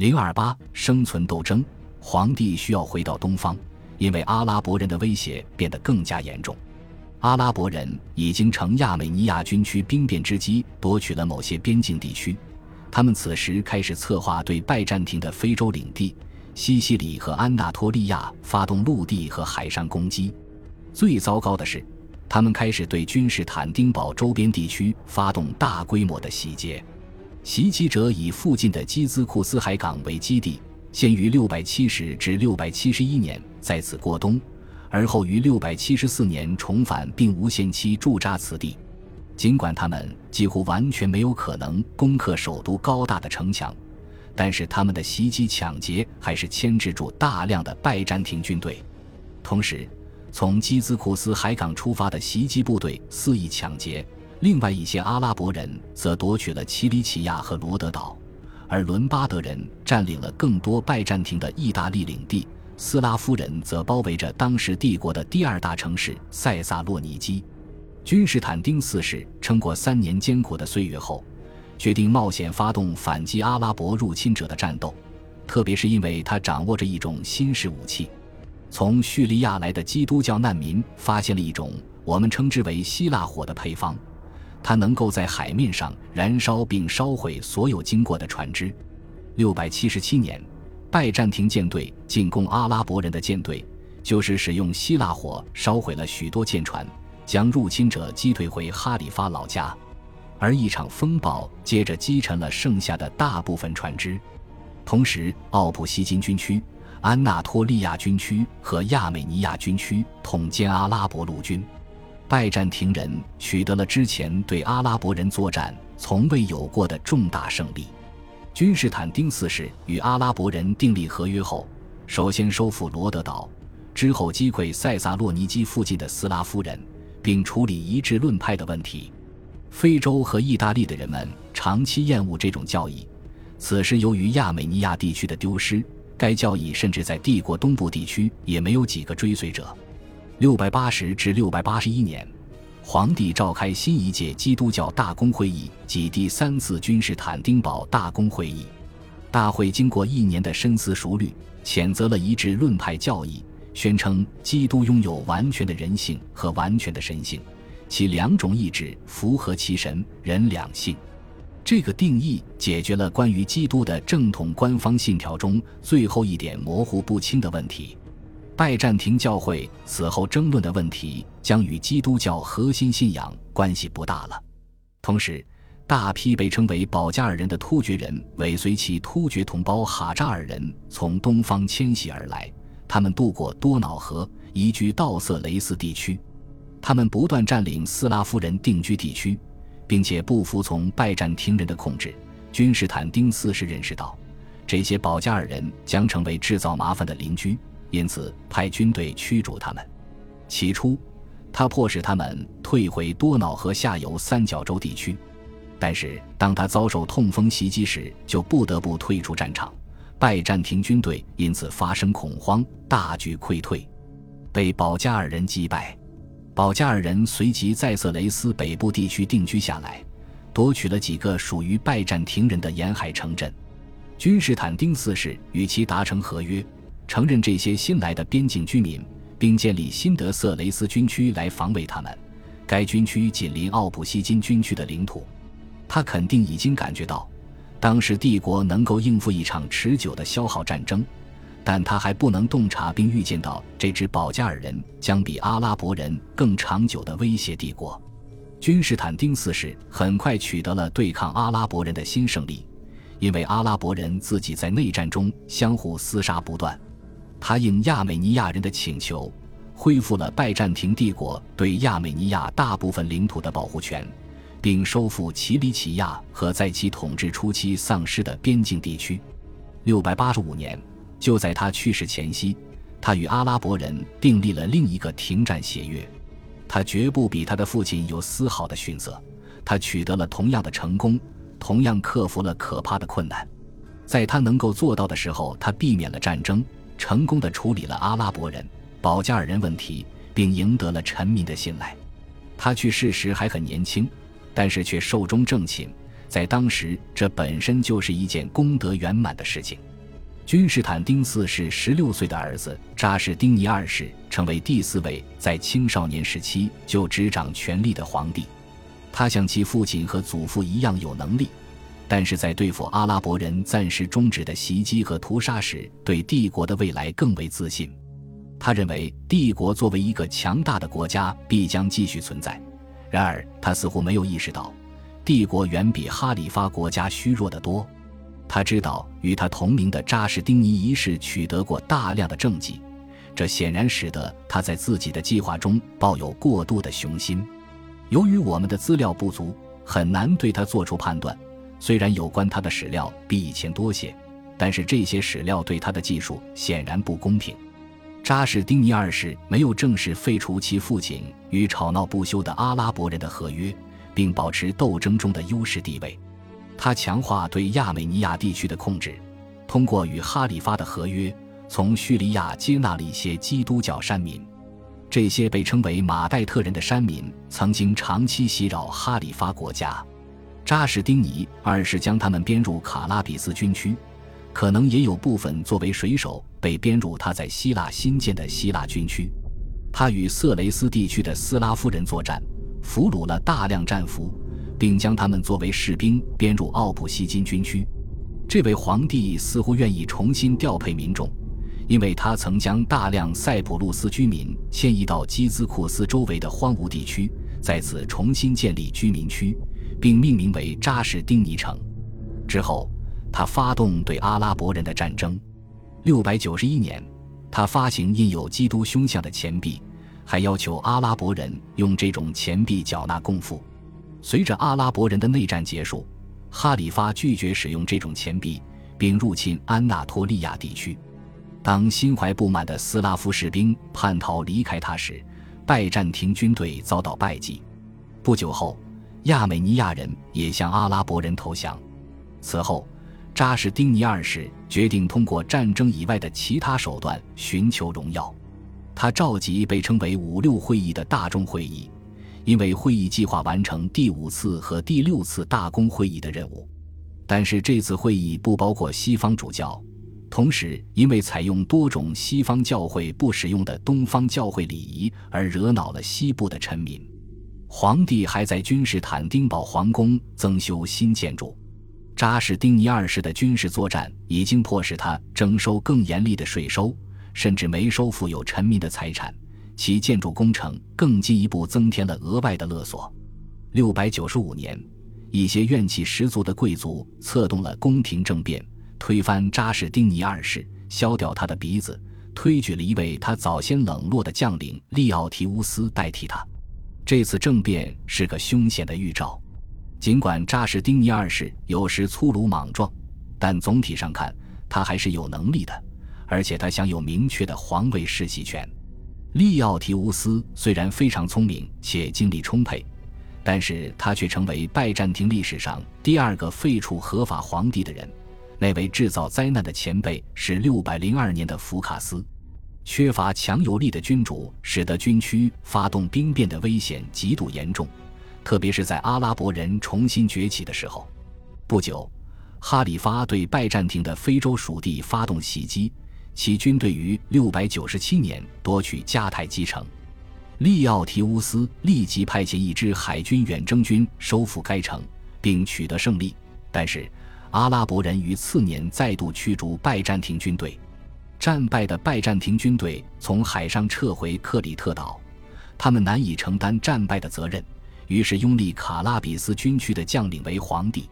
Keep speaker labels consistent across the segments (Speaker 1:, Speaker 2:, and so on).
Speaker 1: 零二八生存斗争，皇帝需要回到东方，因为阿拉伯人的威胁变得更加严重。阿拉伯人已经乘亚美尼亚军区兵变之机夺取了某些边境地区，他们此时开始策划对拜占庭的非洲领地西西里和安纳托利亚发动陆地和海上攻击。最糟糕的是，他们开始对君士坦丁堡周边地区发动大规模的洗劫。袭击者以附近的基兹库斯海港为基地，先于670至671年在此过冬。而后于六百七十四年重返，并无限期驻扎此地。尽管他们几乎完全没有可能攻克首都高大的城墙，但是他们的袭击抢劫还是牵制住大量的拜占庭军队。同时，从基兹库斯海港出发的袭击部队肆意抢劫，另外一些阿拉伯人则夺取了奇里乞亚和罗德岛，而伦巴德人占领了更多拜占庭的意大利领地。斯拉夫人则包围着当时帝国的第二大城市塞萨洛尼基。君士坦丁四世撑过三年艰苦的岁月后，决定冒险发动反击阿拉伯入侵者的战斗，特别是因为他掌握着一种新式武器。从叙利亚来的基督教难民发现了一种我们称之为“希腊火”的配方，它能够在海面上燃烧并烧毁所有经过的船只。六百七十七年。拜占庭舰队进攻阿拉伯人的舰队，就是使用希腊火烧毁了许多舰船，将入侵者击退回哈里发老家。而一场风暴接着击沉了剩下的大部分船只。同时，奥普西金军区、安纳托利亚军区和亚美尼亚军区统歼阿拉伯陆军，拜占庭人取得了之前对阿拉伯人作战从未有过的重大胜利。君士坦丁四世与阿拉伯人订立合约后，首先收复罗德岛，之后击溃塞萨洛尼基附近的斯拉夫人，并处理一致论派的问题。非洲和意大利的人们长期厌恶这种教义，此时由于亚美尼亚地区的丢失，该教义甚至在帝国东部地区也没有几个追随者。六百八十至六百八十一年。皇帝召开新一届基督教大公会议及第三次君士坦丁堡大公会议。大会经过一年的深思熟虑，谴责了一致论派教义，宣称基督拥有完全的人性和完全的神性，其两种意志符合其神人两性。这个定义解决了关于基督的正统官方信条中最后一点模糊不清的问题。拜占庭教会此后争论的问题将与基督教核心信仰关系不大了。同时，大批被称为保加尔人的突厥人尾随其突厥同胞哈扎尔人从东方迁徙而来，他们渡过多瑙河，移居道色雷斯地区。他们不断占领斯拉夫人定居地区，并且不服从拜占庭人的控制。君士坦丁四世认识到，这些保加尔人将成为制造麻烦的邻居。因此，派军队驱逐他们。起初，他迫使他们退回多瑙河下游三角洲地区，但是当他遭受痛风袭击时，就不得不退出战场。拜占庭军队因此发生恐慌，大举溃退，被保加尔人击败。保加尔人随即在色雷斯北部地区定居下来，夺取了几个属于拜占庭人的沿海城镇。君士坦丁四世与其达成合约。承认这些新来的边境居民，并建立新德色雷斯军区来防卫他们。该军区紧邻奥普西金军区的领土。他肯定已经感觉到，当时帝国能够应付一场持久的消耗战争，但他还不能洞察并预见到这支保加尔人将比阿拉伯人更长久的威胁帝国。君士坦丁四世很快取得了对抗阿拉伯人的新胜利，因为阿拉伯人自己在内战中相互厮杀不断。他应亚美尼亚人的请求，恢复了拜占庭帝国对亚美尼亚大部分领土的保护权，并收复奇里乞亚和在其统治初期丧失的边境地区。六百八十五年，就在他去世前夕，他与阿拉伯人订立了另一个停战协约。他绝不比他的父亲有丝毫的逊色，他取得了同样的成功，同样克服了可怕的困难。在他能够做到的时候，他避免了战争。成功的处理了阿拉伯人、保加尔人问题，并赢得了臣民的信赖。他去世时还很年轻，但是却寿终正寝。在当时，这本身就是一件功德圆满的事情。君士坦丁四世十六岁的儿子扎什丁尼二世成为第四位在青少年时期就执掌权力的皇帝。他像其父亲和祖父一样有能力，但是在对付阿拉伯人暂时终止的袭击和屠杀时，对帝国的未来更为自信。他认为帝国作为一个强大的国家必将继续存在。然而，他似乎没有意识到，帝国远比哈里发国家虚弱得多。他知道与他同名的扎什丁尼一世取得过大量的政绩，这显然使得他在自己的计划中抱有过度的雄心。由于我们的资料不足，很难对他做出判断。虽然有关他的史料比以前多些，但是这些史料对他的技术显然不公平。扎什丁尼二世没有正式废除其父亲与吵闹不休的阿拉伯人的合约，并保持斗争中的优势地位。他强化对亚美尼亚地区的控制，通过与哈里发的合约，从叙利亚接纳了一些基督教山民。这些被称为马代特人的山民曾经长期袭扰哈里发国家。扎什丁尼二世将他们编入卡拉比斯军区，可能也有部分作为水手被编入他在希腊新建的希腊军区。他与色雷斯地区的斯拉夫人作战，俘虏了大量战俘。并将他们作为士兵编入奥普希金军区。这位皇帝似乎愿意重新调配民众，因为他曾将大量塞浦路斯居民迁移到基兹库斯周围的荒芜地区，在此重新建立居民区，并命名为扎什丁尼城。之后，他发动对阿拉伯人的战争。六百九十一年，他发行印有基督胸像的钱币，还要求阿拉伯人用这种钱币缴纳贡赋。随着阿拉伯人的内战结束，哈里发拒绝使用这种钱币，并入侵安纳托利亚地区。当心怀不满的斯拉夫士兵叛逃离开他时，拜占庭军队遭到败绩。不久后，亚美尼亚人也向阿拉伯人投降。此后，扎什丁尼二世决定通过战争以外的其他手段寻求荣耀。他召集被称为“五六会议”的大众会议。因为会议计划完成第五次和第六次大公会议的任务，但是这次会议不包括西方主教。同时，因为采用多种西方教会不使用的东方教会礼仪而惹恼了西部的臣民。皇帝还在君士坦丁堡皇宫增修新建筑。扎什丁尼二世的军事作战已经迫使他征收更严厉的税收，甚至没收富有臣民的财产。其建筑工程更进一步增添了额外的勒索。六百九十五年，一些怨气十足的贵族策动了宫廷政变，推翻扎什丁尼二世，削掉他的鼻子，推举了一位他早先冷落的将领利奥提乌斯代替他。这次政变是个凶险的预兆。尽管扎什丁尼二世有时粗鲁莽撞，但总体上看，他还是有能力的，而且他享有明确的皇位世袭权。利奥提乌斯虽然非常聪明且精力充沛，但是他却成为拜占庭历史上第二个废除合法皇帝的人。那位制造灾难的前辈是六百零二年的福卡斯。缺乏强有力的君主，使得军区发动兵变的危险极度严重，特别是在阿拉伯人重新崛起的时候。不久，哈里发对拜占庭的非洲属地发动袭击。其军队于六百九十七年夺取迦太基城，利奥提乌斯立即派遣一支海军远征军收复该城，并取得胜利。但是，阿拉伯人于次年再度驱逐拜占庭军队，战败的拜占庭军队从海上撤回克里特岛，他们难以承担战败的责任，于是拥立卡拉比斯军区的将领为皇帝。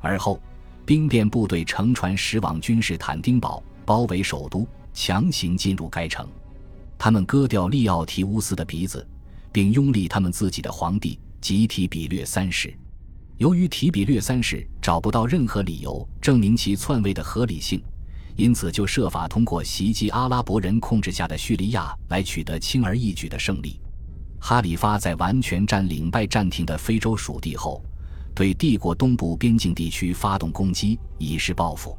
Speaker 1: 而后，兵变部队乘船驶往君士坦丁堡。包围首都，强行进入该城。他们割掉利奥提乌斯的鼻子，并拥立他们自己的皇帝及提比略三世。由于提比略三世找不到任何理由证明其篡位的合理性，因此就设法通过袭击阿拉伯人控制下的叙利亚来取得轻而易举的胜利。哈里发在完全占领拜占庭的非洲属地后，对帝国东部边境地区发动攻击，以示报复。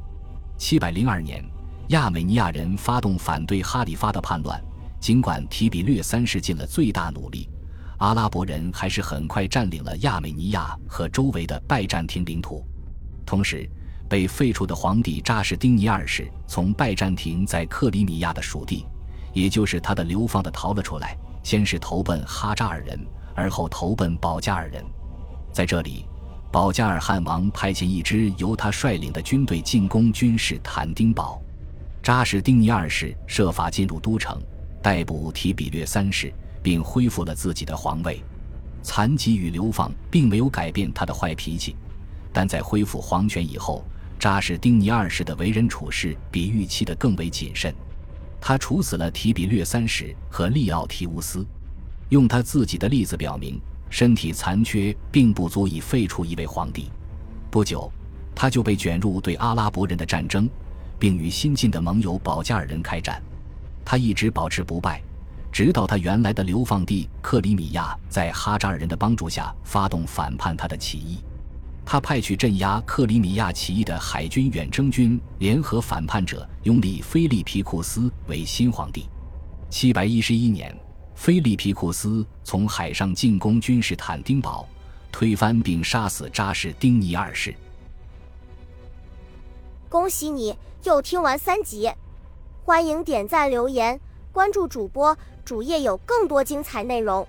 Speaker 1: 七百零二年。亚美尼亚人发动反对哈里发的叛乱，尽管提比略三世尽了最大努力，阿拉伯人还是很快占领了亚美尼亚和周围的拜占庭领土。同时，被废黜的皇帝扎什丁尼二世从拜占庭在克里米亚的属地，也就是他的流放的逃了出来，先是投奔哈扎尔人，而后投奔保加尔人。在这里，保加尔汗王派遣一支由他率领的军队进攻君士坦丁堡。扎什丁尼二世设法进入都城，逮捕提比略三世，并恢复了自己的皇位。残疾与流放并没有改变他的坏脾气，但在恢复皇权以后，扎什丁尼二世的为人处事比预期的更为谨慎。他处死了提比略三世和利奥提乌斯，用他自己的例子表明，身体残缺并不足以废除一位皇帝。不久，他就被卷入对阿拉伯人的战争。并与新晋的盟友保加尔人开战，他一直保持不败，直到他原来的流放地克里米亚在哈扎尔人的帮助下发动反叛他的起义。他派去镇压克里米亚起义的海军远征军联合反叛者，拥立菲利皮库斯为新皇帝。七百一十一年，菲利皮库斯从海上进攻君士坦丁堡，推翻并杀死扎什丁尼二世。
Speaker 2: 恭喜你又听完三集，欢迎点赞、留言、关注主播，主页有更多精彩内容。